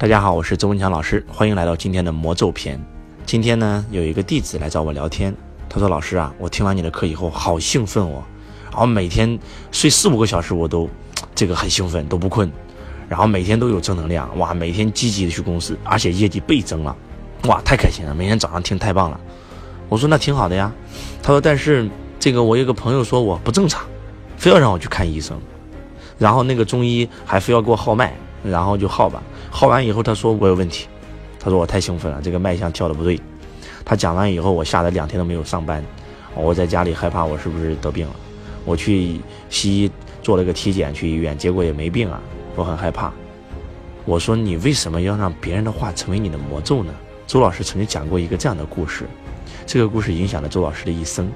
大家好，我是周文强老师，欢迎来到今天的魔咒篇。今天呢，有一个弟子来找我聊天，他说：“老师啊，我听完你的课以后好兴奋哦，然后每天睡四五个小时，我都 这个很兴奋，都不困，然后每天都有正能量，哇，每天积极的去公司，而且业绩倍增了，哇，太开心了，每天早上听太棒了。”我说：“那挺好的呀。”他说：“但是这个我有个朋友说我不正常，非要让我去看医生，然后那个中医还非要给我号脉。”然后就号吧，号完以后他说我有问题，他说我太兴奋了，这个脉象跳的不对。他讲完以后，我吓得两天都没有上班，我在家里害怕我是不是得病了。我去西医做了个体检，去医院结果也没病啊，我很害怕。我说你为什么要让别人的话成为你的魔咒呢？周老师曾经讲过一个这样的故事，这个故事影响了周老师的一生。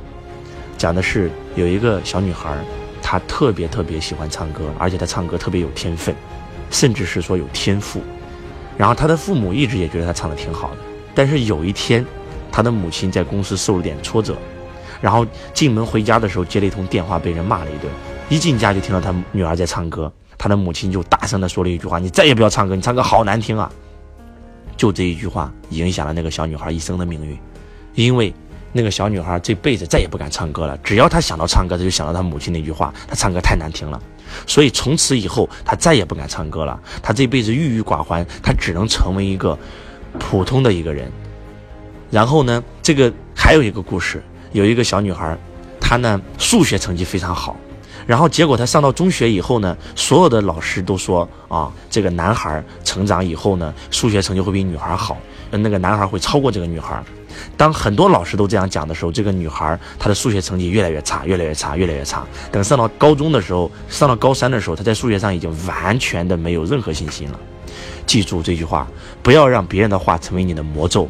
讲的是有一个小女孩，她特别特别喜欢唱歌，而且她唱歌特别有天分。甚至是说有天赋，然后他的父母一直也觉得他唱的挺好的，但是有一天，他的母亲在公司受了点挫折，然后进门回家的时候接了一通电话，被人骂了一顿。一进家就听到他女儿在唱歌，他的母亲就大声的说了一句话：“你再也不要唱歌，你唱歌好难听啊！”就这一句话影响了那个小女孩一生的命运，因为。那个小女孩这辈子再也不敢唱歌了。只要她想到唱歌，她就想到她母亲那句话：“她唱歌太难听了。”所以从此以后，她再也不敢唱歌了。她这辈子郁郁寡欢，她只能成为一个普通的一个人。然后呢，这个还有一个故事，有一个小女孩，她呢数学成绩非常好。然后结果他上到中学以后呢，所有的老师都说啊，这个男孩成长以后呢，数学成绩会比女孩好，那个男孩会超过这个女孩。当很多老师都这样讲的时候，这个女孩她的数学成绩越来越差，越来越差，越来越差。等上到高中的时候，上到高三的时候，她在数学上已经完全的没有任何信心了。记住这句话，不要让别人的话成为你的魔咒，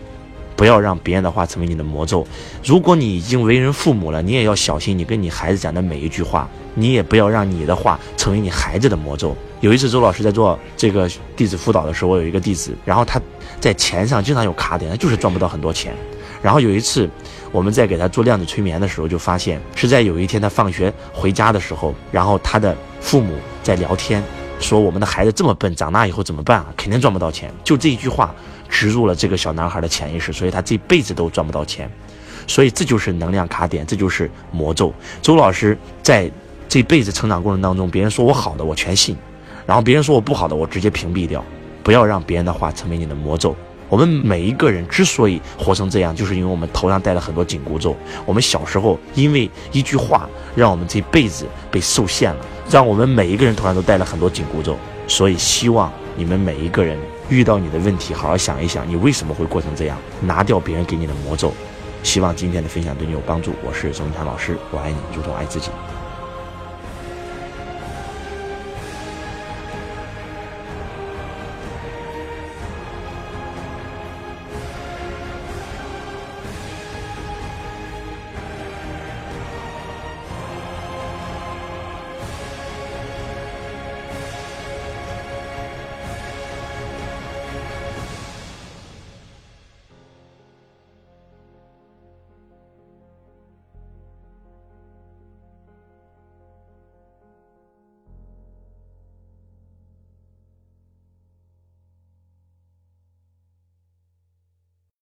不要让别人的话成为你的魔咒。如果你已经为人父母了，你也要小心你跟你孩子讲的每一句话，你也不要让你的话成为你孩子的魔咒。有一次，周老师在做这个弟子辅导的时候，我有一个弟子，然后他在钱上经常有卡点，他就是赚不到很多钱。然后有一次，我们在给他做量子催眠的时候，就发现是在有一天他放学回家的时候，然后他的父母在聊天，说我们的孩子这么笨，长大以后怎么办啊？肯定赚不到钱。就这一句话植入了这个小男孩的潜意识，所以他这辈子都赚不到钱。所以这就是能量卡点，这就是魔咒。周老师在这辈子成长过程当中，别人说我好的我全信，然后别人说我不好的我直接屏蔽掉，不要让别人的话成为你的魔咒。我们每一个人之所以活成这样，就是因为我们头上戴了很多紧箍咒。我们小时候因为一句话，让我们这辈子被受限了，让我们每一个人头上都戴了很多紧箍咒。所以希望你们每一个人遇到你的问题，好好想一想，你为什么会过成这样，拿掉别人给你的魔咒。希望今天的分享对你有帮助。我是周文强老师，我爱你，如同爱自己。